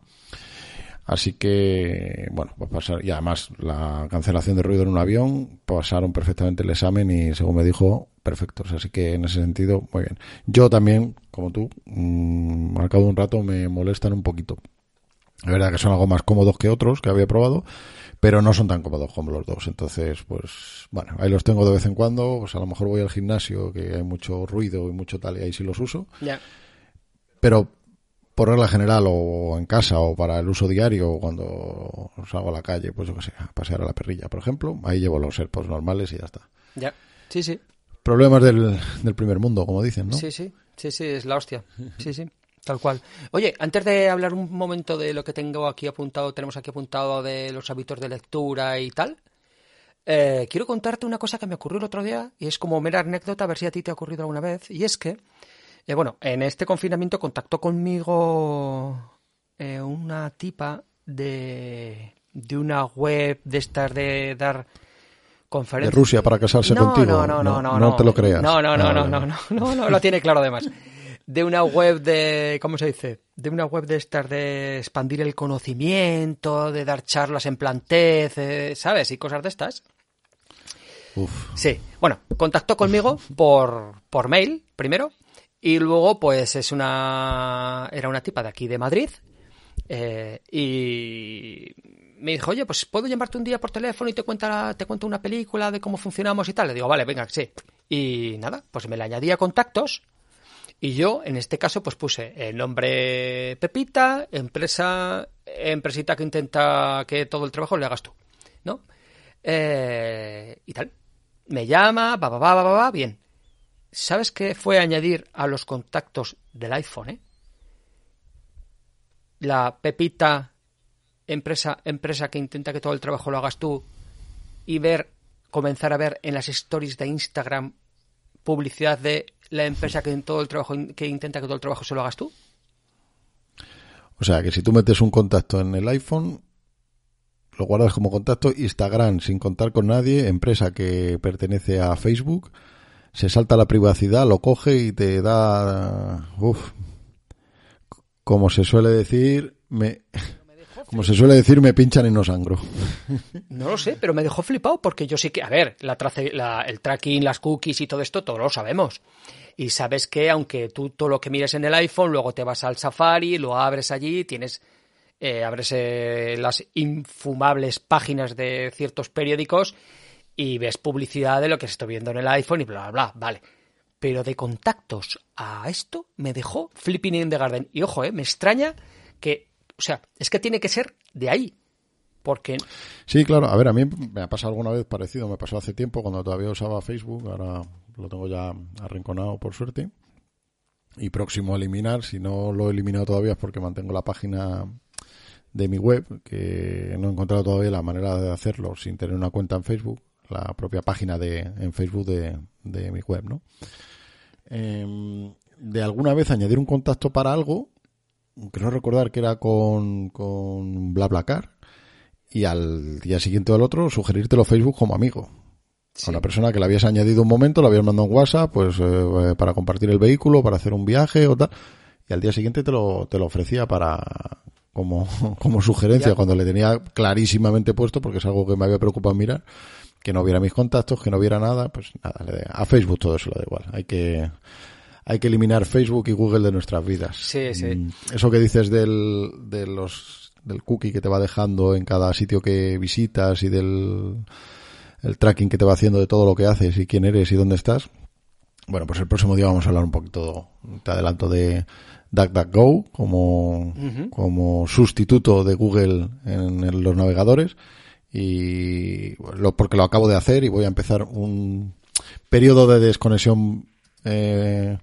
Así que bueno va a pasar y además la cancelación de ruido en un avión pasaron perfectamente el examen y según me dijo perfectos. Así que en ese sentido muy bien. Yo también como tú mmm, un rato me molestan un poquito. Es verdad que son algo más cómodos que otros que había probado pero no son tan cómodos como los dos. Entonces, pues, bueno, ahí los tengo de vez en cuando. Pues a lo mejor voy al gimnasio, que hay mucho ruido y mucho tal, y ahí sí los uso. Ya. Pero por regla general, o en casa, o para el uso diario, o cuando salgo a la calle, pues yo qué sé, a pasear a la perrilla, por ejemplo, ahí llevo los AirPods normales y ya está. Ya, sí, sí. Problemas del, del primer mundo, como dicen, ¿no? Sí, sí, sí, sí, es la hostia. Sí, sí. Tal cual. Oye, antes de hablar un momento de lo que tengo aquí apuntado, tenemos aquí apuntado de los hábitos de lectura y tal. eh, quiero contarte una cosa que me ocurrió el otro día y es como mera anécdota, a ver si a ti te ha ocurrido alguna vez. Y es que, eh, bueno, en este confinamiento contactó conmigo eh, una tipa de, de una web de estas de dar De conferencias. Rusia para casarse No, contigo. no, no, no, no, no te lo creas. No, no, no, Ah, no, no, no, no, no, lo tiene claro además. De una web de, ¿cómo se dice? De una web de estas de expandir el conocimiento, de dar charlas en plantez, eh, ¿sabes? Y cosas de estas. Uf. Sí, bueno, contactó conmigo por, por mail primero y luego pues es una era una tipa de aquí de Madrid eh, y me dijo, oye, pues puedo llamarte un día por teléfono y te cuenta te cuento una película de cómo funcionamos y tal. Le digo, vale, venga, sí. Y nada, pues me la añadí a contactos y yo en este caso pues puse el nombre Pepita, empresa, empresita que intenta que todo el trabajo le hagas tú, ¿no? Eh, y tal. Me llama, va, va, va, va, va, bien. ¿Sabes qué fue añadir a los contactos del iPhone, eh? La Pepita, empresa, empresa que intenta que todo el trabajo lo hagas tú y ver, comenzar a ver en las stories de Instagram publicidad de la empresa que en todo el trabajo que intenta que todo el trabajo se lo hagas tú. O sea, que si tú metes un contacto en el iPhone, lo guardas como contacto, Instagram sin contar con nadie, empresa que pertenece a Facebook, se salta la privacidad, lo coge y te da... Uf. Como se suele decir, me... Como se suele decir, me pinchan y no sangro. No lo sé, pero me dejó flipado porque yo sí que, a ver, la trace- la- el tracking, las cookies y todo esto, todo lo sabemos. Y sabes que aunque tú todo lo que mires en el iPhone, luego te vas al Safari, lo abres allí, tienes, eh, abres eh, las infumables páginas de ciertos periódicos y ves publicidad de lo que estoy viendo en el iPhone y bla, bla, bla, vale. Pero de contactos a esto me dejó flipping in the garden. Y ojo, eh, me extraña que, o sea, es que tiene que ser de ahí. Porque Sí, claro. A ver, a mí me ha pasado alguna vez parecido. Me pasó hace tiempo cuando todavía usaba Facebook. Ahora lo tengo ya arrinconado, por suerte. Y próximo a eliminar. Si no lo he eliminado todavía es porque mantengo la página de mi web, que no he encontrado todavía la manera de hacerlo sin tener una cuenta en Facebook. La propia página de, en Facebook de, de mi web, ¿no? Em, de alguna vez añadir un contacto para algo, creo recordar que era con, con BlaBlaCar, y al día siguiente o al otro sugerírtelo Facebook como amigo. A una persona que le habías añadido un momento, le habías mandado un WhatsApp, pues eh, para compartir el vehículo, para hacer un viaje o tal, y al día siguiente te lo, te lo ofrecía para como, como sugerencia Ya. cuando le tenía clarísimamente puesto, porque es algo que me había preocupado mirar, que no viera mis contactos, que no viera nada, pues nada, le- a Facebook todo eso le da igual. Hay que, hay que eliminar Facebook y Google de nuestras vidas. Sí, sí. Mm, Eso que dices del, de los, del cookie que te va dejando en cada sitio que visitas y del el tracking que te va haciendo de todo lo que haces y quién eres y dónde estás. Bueno, pues el próximo día vamos a hablar un poquito, te adelanto, de DuckDuckGo como, como sustituto de Google en, en los navegadores y lo, porque lo acabo de hacer y voy a empezar un periodo de desconexión eh,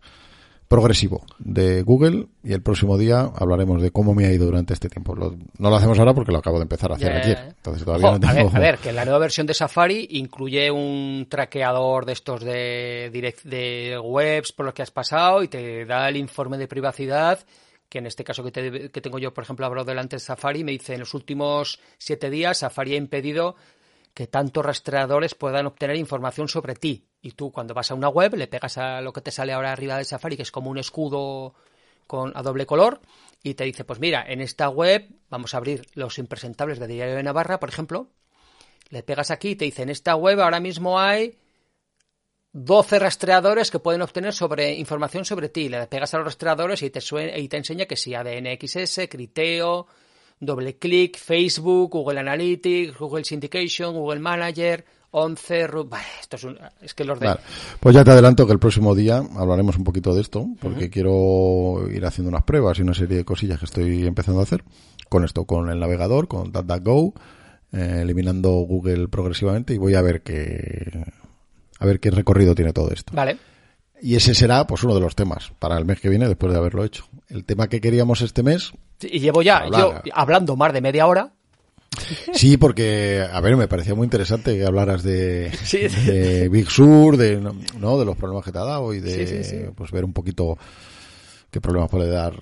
progresivo de Google y el próximo día hablaremos de cómo me ha ido durante este tiempo. Lo- no lo hacemos ahora porque lo acabo de empezar a hacer ya, ayer. Entonces todavía Ojo, no a, ver, a ver, que la nueva versión de Safari incluye un traqueador de estos de, direct, de webs por los que has pasado y te da el informe de privacidad, que en este caso que, te- que tengo yo, por ejemplo, abro delante de Safari, me dice en los últimos siete días Safari ha impedido que tantos rastreadores puedan obtener información sobre ti. Y tú cuando vas a una web le pegas a lo que te sale ahora arriba de Safari, que es como un escudo con, a doble color, y te dice, pues mira, en esta web vamos a abrir los impresentables de Diario de Navarra, por ejemplo, le pegas aquí y te dice, en esta web ahora mismo hay 12 rastreadores que pueden obtener sobre información sobre ti. Le pegas a los rastreadores y te, y te enseña que si ADN XS, Criteo, doble clic, Facebook, Google Analytics, Google Syndication, Google Manager, 11, Ru- Bah, esto es, un- es que los de... Vale. Pues ya te adelanto que el próximo día hablaremos un poquito de esto, porque quiero ir haciendo unas pruebas y una serie de cosillas que estoy empezando a hacer con esto, con el navegador, con DuckDuckGo, eh, eliminando Google progresivamente y voy a ver qué a ver qué recorrido tiene todo esto. Vale. Y ese será pues uno de los temas para el mes que viene después de haberlo hecho. El tema que queríamos este mes, Y llevo ya yo hablando más de media hora. Sí, porque, a ver, me parecía muy interesante que hablaras de, Sí. de Big Sur, de, ¿no? de los problemas que te ha dado y de, Sí, pues ver un poquito qué problemas puede dar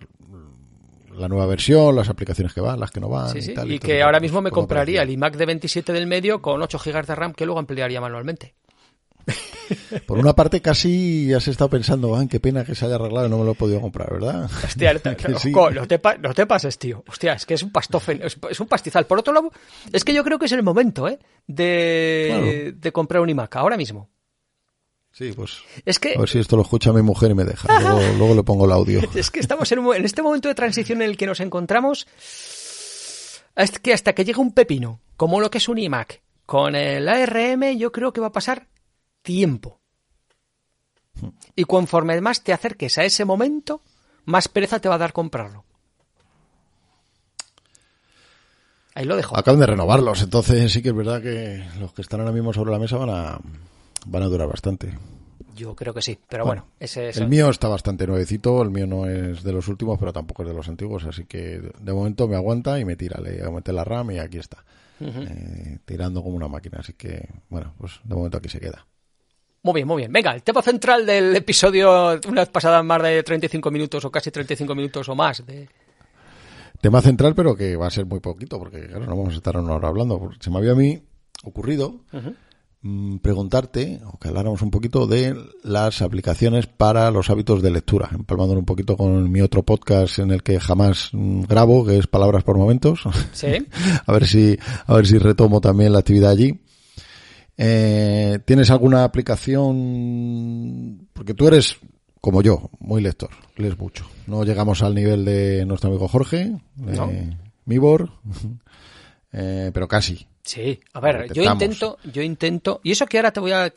la nueva versión, las aplicaciones que van, las que no van y tal. y entonces, que ahora mismo me pues compraría el iMac de 27 del medio con 8 GB de RAM que luego ampliaría manualmente. Por una parte casi has estado pensando, ah, qué pena que se haya arreglado y no me lo he podido comprar, ¿verdad? Hostia, no te, Que sí. co- no te pa- no te pases, tío. Hostia, es que es un pastofen, es, es un pastizal. Por otro lado, es que yo creo que es el momento, ¿eh? De, Claro. de comprar un iMac, ahora mismo. Sí, pues Es que, a ver si esto lo escucha mi mujer y me deja. Luego, luego le pongo el audio. es que estamos en, un- en este momento de transición en el que nos encontramos. Es que hasta que llegue un pepino, como lo que es un iMac, con el ARM, yo creo que va a pasar tiempo. Y conforme más te acerques a ese momento, más pereza te va a dar comprarlo. Ahí lo dejo. Acaban de renovarlos, entonces sí que es verdad que los que están ahora mismo sobre la mesa van a, van a durar bastante. Yo creo que sí, pero bueno, ese es El mío está bastante nuevecito, el mío no es de los últimos, pero tampoco es de los antiguos, así que de momento me aguanta y me tira, le aumenté la RAM y aquí está, Eh, tirando como una máquina, así que bueno, pues de momento aquí se queda. Muy bien, muy bien. Venga, el tema central del episodio, una vez pasadas más de 35 minutos o casi 35 minutos o más. De... Tema central, pero que va a ser muy poquito, porque claro, no vamos a estar una hora hablando. Se me había a mí ocurrido mm, preguntarte, o que habláramos un poquito de las aplicaciones para los hábitos de lectura, empalmándolo un poquito con mi otro podcast en el que jamás mm, grabo, que es Palabras por Momentos. Sí. a ver si, a ver si retomo también la actividad allí. Eh, ¿Tienes alguna aplicación? Porque tú eres, como yo, muy lector, lees mucho. No llegamos al nivel de nuestro amigo Jorge, de No. Mibor, eh, pero casi. Sí, a ver, yo intento, yo intento, y eso que ahora te voy a,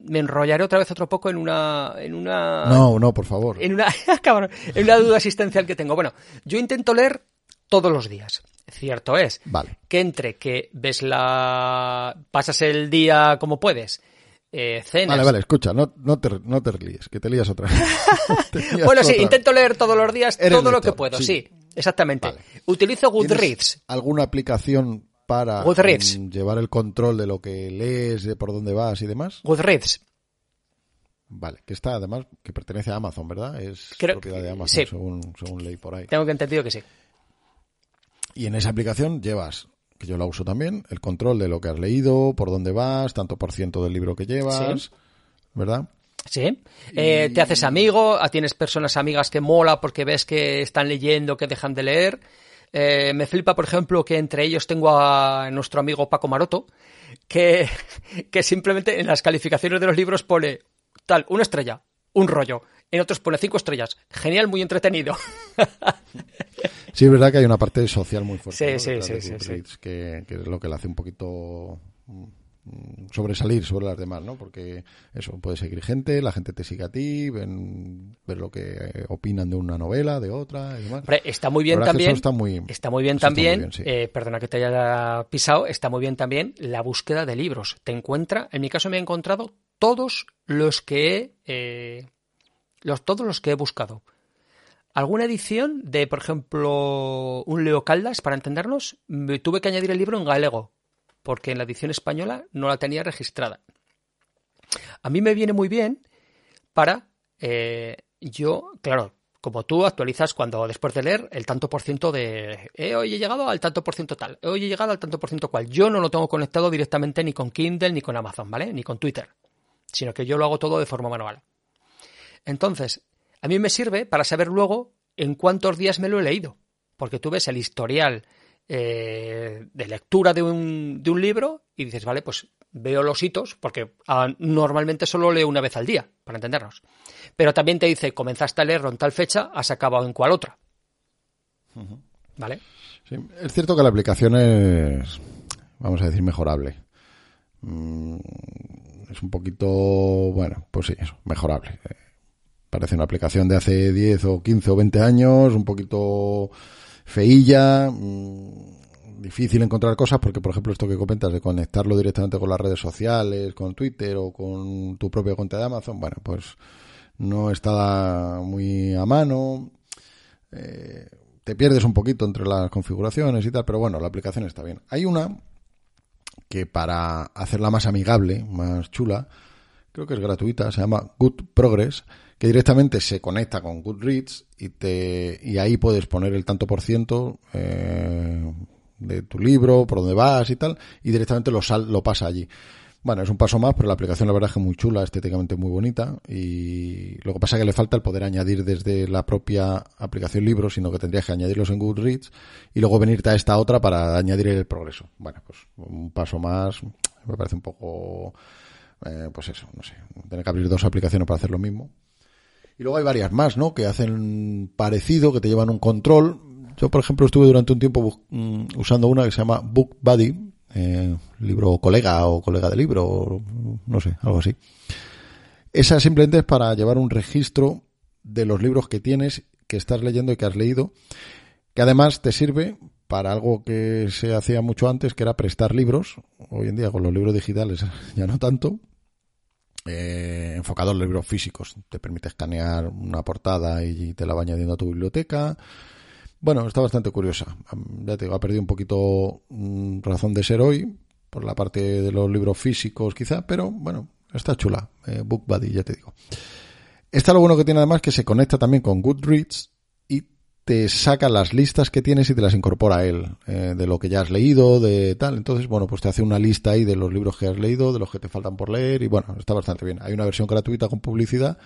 me enrollaré otra vez otro poco en una, en una, No, no, por favor. en una, cabrón, en una duda existencial que tengo. Bueno, yo intento leer todos los días. Cierto es Vale. que entre que ves la, pasas el día como puedes, eh, cenas, Vale, vale, escucha, no, no, te, no te líes, que te lías otra vez. Bueno, sí, intento leer todos los días Eres todo lo que puedo, sí. sí, exactamente. Vale. Utilizo ¿Tienes Goodreads. ¿Alguna aplicación para Goodreads. mm, llevar el control de lo que lees, de por dónde vas y demás? Goodreads. Vale, que está además, que pertenece a Amazon, ¿verdad? Es Creo- propiedad de Amazon, sí. según, según leí por ahí. Tengo que entendido que sí. Y en esa aplicación llevas, que yo la uso también, el control de lo que has leído, por dónde vas, tanto por ciento del libro que llevas, Sí. ¿verdad? Sí. Eh, te haces amigo, ah, tienes personas amigas que mola porque ves que están leyendo, que dejan de leer. Eh, me flipa, por ejemplo, que entre ellos tengo a nuestro amigo Paco Maroto, que, que simplemente en las calificaciones de los libros pone tal, una estrella, un rollo. En otros pone cinco estrellas. Genial, muy entretenido. Sí, es verdad que hay una parte social muy fuerte. Sí, ¿no? sí, sí, sí, Goodreads, Que, que es lo que le hace un poquito mm, sobresalir sobre las demás, ¿no? Porque eso, puede seguir gente, la gente te sigue a ti, ven, ver lo que opinan de una novela, de otra y demás. Hombre, está muy bien también. está muy- está muy bien está muy también. bien, sí. eh, perdona que te haya pisado. Está muy bien también la búsqueda de libros. Te encuentra, en mi caso me he encontrado todos los que he, eh, los todos los que he buscado. Alguna edición de, por ejemplo, un Leo Caldas, para entendernos, me tuve que añadir el libro en galego, porque en la edición española no la tenía registrada. A mí me viene muy bien para eh, yo, claro, como tú actualizas cuando después de leer el tanto por ciento de eh, hoy he llegado al tanto por ciento tal, hoy he llegado al tanto por ciento cual. Yo no lo tengo conectado directamente ni con Kindle ni con Amazon, ¿vale? Ni con Twitter, sino que yo lo hago todo de forma manual. Entonces, a mí me sirve para saber luego en cuántos días me lo he leído, porque tú ves el historial eh, de lectura de un, de un libro y dices, vale, pues veo los hitos, porque ah, normalmente solo leo una vez al día, para entendernos. Pero también te dice, comenzaste a leerlo en tal fecha, has acabado en cual otra. ¿Vale? Sí, es cierto que la aplicación es, vamos a decir, mejorable. Mm, Es un poquito, bueno, pues sí, eso, mejorable. Eh, Parece una aplicación de hace 10 o 15 o 20 años, un poquito feilla, mm, difícil encontrar cosas porque, por ejemplo, esto que comentas de conectarlo directamente con las redes sociales, con Twitter o con tu propia cuenta de Amazon, bueno, pues no está muy a mano. Eh, te pierdes un poquito entre las configuraciones y tal, pero bueno, la aplicación está bien. Hay una que para hacerla más amigable, más chula, creo que es gratuita, se llama Good Progress, que directamente se conecta con Goodreads y te y ahí puedes poner el tanto por ciento eh, de tu libro, por dónde vas y tal, y directamente lo sal, lo pasa allí. Bueno, es un paso más, pero la aplicación la verdad es que muy chula, estéticamente muy bonita y lo que pasa es que le falta el poder añadir desde la propia aplicación libro, sino que tendrías que añadirlos en Goodreads y luego venirte a esta otra para añadir el progreso. Bueno, pues un paso más, me parece un poco, eh, pues eso, no sé, tener que abrir dos aplicaciones para hacer lo mismo. Y luego hay varias más, ¿no? Que hacen parecido, que te llevan un control. Yo, por ejemplo, estuve durante un tiempo mm, usando una que se llama Book Buddy, eh, libro colega o colega de libro, no sé, algo así. Esa simplemente es para llevar un registro de los libros que tienes, que estás leyendo y que has leído, que además te sirve para algo que se hacía mucho antes, que era prestar libros. Hoy en día con los libros digitales ya no tanto. Eh, enfocado en los libros físicos. Te permite escanear una portada y te la va añadiendo a tu biblioteca. Bueno, está bastante curiosa. Ya te digo, ha perdido un poquito mm, razón de ser hoy, por la parte de los libros físicos quizá, pero bueno, está chula. Eh, Book Buddy, ya te digo. Está lo bueno que tiene además que se conecta también con Goodreads y te saca las listas que tienes y te las incorpora a él, eh, de lo que ya has leído, de tal. Entonces, bueno, pues te hace una lista ahí de los libros que has leído, de los que te faltan por leer y bueno, está bastante bien. Hay una versión gratuita con publicidad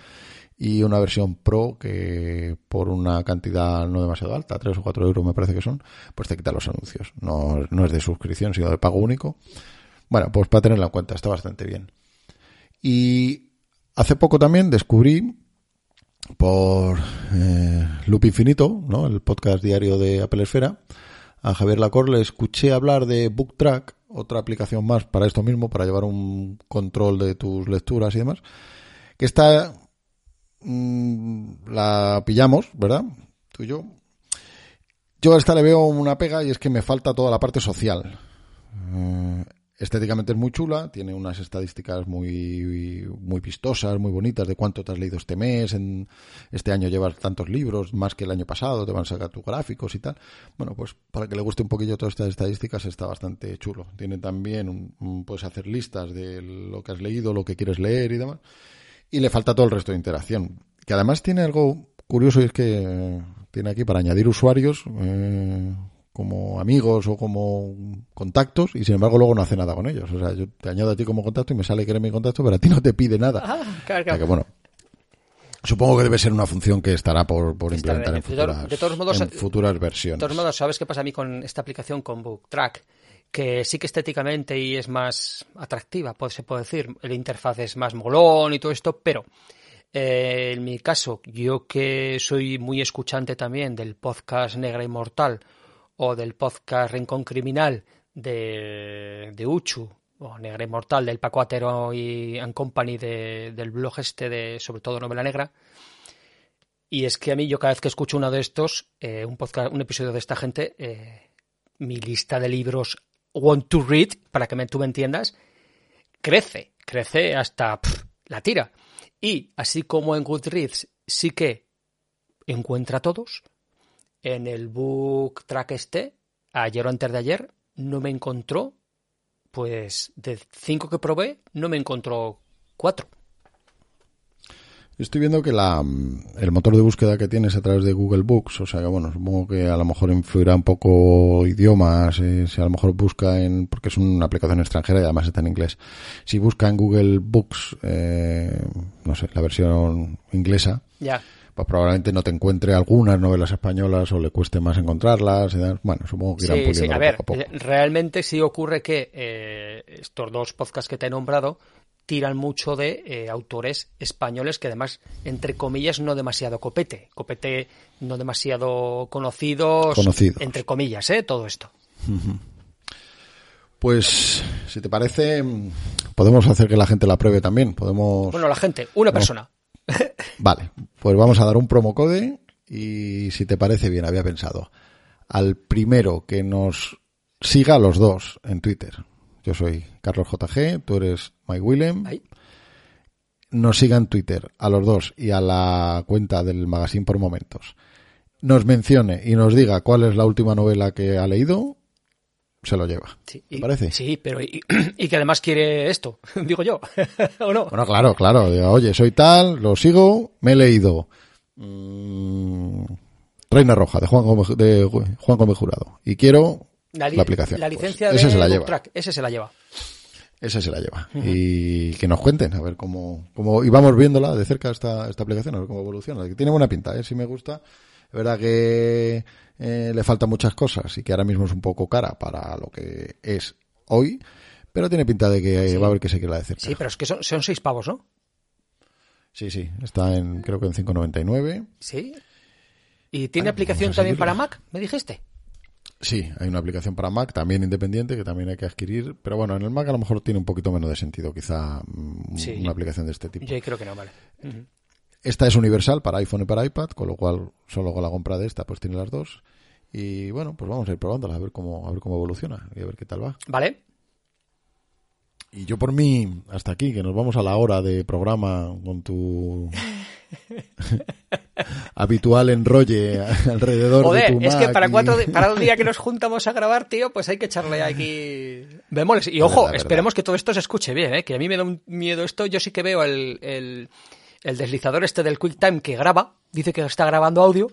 y una versión Pro que por una cantidad no demasiado alta, 3 o 4 euros me parece que son, pues te quita los anuncios. No, no es de suscripción, sino de pago único. Bueno, pues para tenerla en cuenta, está bastante bien. Y hace poco también descubrí por eh, Loop Infinito, ¿no? el podcast diario de Apple Esfera, a Javier Lacor le escuché hablar de BookTrack, otra aplicación más para esto mismo, para llevar un control de tus lecturas y demás, que está Mm, la pillamos, ¿verdad? Tú y yo. Yo a esta le veo una pega y es que me falta toda la parte social. Eh, estéticamente es muy chula, tiene unas estadísticas muy, muy vistosas, muy bonitas de cuánto te has leído este mes, en este año llevas tantos libros, más que el año pasado, te van a sacar tus gráficos y tal. Bueno, pues para que le guste un poquillo todas estas estadísticas está bastante chulo. Tiene también, puedes hacer listas de lo que has leído, lo que quieres leer y demás y le falta todo el resto de interacción. Que además tiene algo curioso y es que tiene aquí para añadir usuarios eh, como amigos o como contactos y sin embargo luego no hace nada con ellos. O sea, yo te añado a ti como contacto y me sale que eres mi contacto, pero a ti no te pide nada. Ah, claro, claro. que, bueno, Supongo que debe ser una función que estará por, por implementar en, futuras, de todos modos, en futuras versiones. De todos modos, ¿sabes qué pasa a mí con esta aplicación con BookTrack? Que sí que estéticamente y es más atractiva, pues se puede decir, el interfaz es más molón y todo esto, pero eh, en mi caso, yo que soy muy escuchante también del podcast Negra Inmortal o del podcast Rincón Criminal de, de Uchu, o Negra Inmortal del Paco Atero y and Company del blog este de sobre todo novela negra, y es que a mí yo cada vez que escucho uno de estos, eh, un podcast, un episodio de esta gente, eh, mi lista de libros want to read, para que me, tú me entiendas, crece, crece hasta la tira. Y así como en Goodreads sí que encuentra todos, en el book track este, ayer o antes de ayer, no me encontró, pues de cinco que probé, no me encontró cuatro. Estoy viendo que la, el motor de búsqueda que tienes a través de Google Books, o sea que bueno, supongo que a lo mejor influirá un poco idiomas, eh, si a lo mejor busca en, porque es una aplicación extranjera y además está en inglés. Si busca en Google Books, eh, no sé, la versión inglesa, pues probablemente no te encuentre algunas novelas españolas o le cueste más encontrarlas. Bueno, supongo que irán sí, sí. A ver, poco a poco. realmente sí ocurre que eh, estos dos podcasts que te he nombrado tiran mucho de eh, autores españoles que además, entre comillas, no demasiado copete. Copete no demasiado conocidos, Conocido. entre comillas, ¿eh? Todo esto. Pues, si te parece, podemos hacer que la gente la pruebe también. Podemos. Bueno, la gente, una persona. Vale, pues vamos a dar un promo code y si te parece bien, había pensado. Al primero que nos siga a los dos en Twitter, yo soy Carlos JG, tú eres Mike Willem. Ahí. Nos sigan en Twitter a los dos y a la cuenta del magazine por momentos. nos mencione y nos diga cuál es la última novela que ha leído, se lo lleva. Sí, ¿Te parece? Sí, pero y, y que además quiere esto, digo yo, ¿o no? Bueno, claro, claro. Oye, soy tal, lo sigo, me he leído mm, Reina Roja de Juan Gómez, de Juan Gómez Jurado y quiero la, li- aplicación. La Pues licencia ese de se la lleva. Track, ese se la lleva. Ese se la lleva. Y que nos cuenten, a ver cómo, cómo, y vamos viéndola de cerca esta, esta aplicación, a ver cómo evoluciona. Que tiene buena pinta, ¿eh? Si me gusta. Es verdad que eh, le faltan muchas cosas y que ahora mismo es un poco cara para lo que es hoy, pero tiene pinta de que va a haber que seguirla de cerca. Sí, pero es que son, son seis pavos, ¿no? Sí, sí, está en, creo que en 5.99. Sí. ¿Y tiene aplicación también para Mac? ¿Me dijiste? Sí, hay una aplicación para Mac también independiente que también hay que adquirir, pero bueno, en el Mac a lo mejor tiene un poquito menos de sentido, quizá mm, Sí. una aplicación de este tipo. Yo creo que no, vale. Ujú. Esta es universal para iPhone y para iPad, con lo cual solo con la compra de esta pues tiene las dos. Y bueno, pues vamos a ir probándola a ver cómo a ver cómo evoluciona y a ver qué tal va. Vale. Y yo por mí hasta aquí, que nos vamos a la hora de programa con tu habitual enrolle alrededor de Joder, tu es que para cuatro para el día que nos juntamos a grabar, tío, pues hay que echarle aquí bemoles. Y ojo, verdad, verdad. esperemos que todo esto se escuche bien, ¿eh? que a mí me da un miedo esto. Yo sí que veo el, el, el deslizador este del QuickTime que graba, dice que está grabando audio.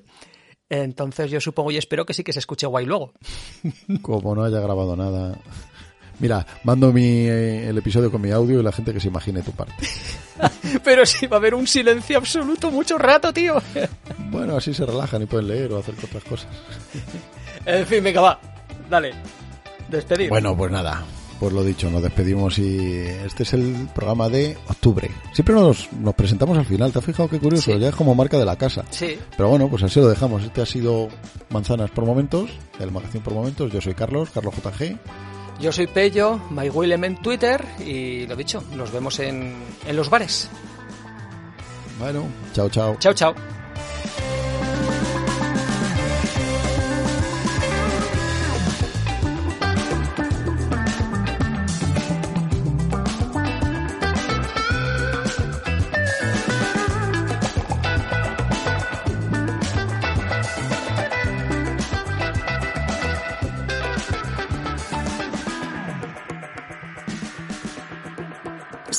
Entonces yo supongo y espero que sí que se escuche guay luego. Como no haya grabado nada. Mira, mando mi, eh, el episodio con mi audio y la gente que se imagine tu parte. Pero sí va a haber un silencio absoluto mucho rato, tío. Bueno, así se relajan y pueden leer o hacer otras cosas. En fin, venga, va. Dale. Despedir. Bueno, pues nada, pues lo dicho, nos despedimos y este es el programa de octubre. Siempre nos, nos presentamos al final, ¿te has fijado qué curioso? Sí. Ya es como marca de la casa. Sí. Pero bueno, pues así lo dejamos. Este ha sido Manzanas por Momentos, el magazine por Momentos. Yo soy Carlos, Carlos JG. Yo soy Pello, MyWillem en Twitter y lo dicho, nos vemos en, en los bares. Bueno, chao, chao. Chao, chao.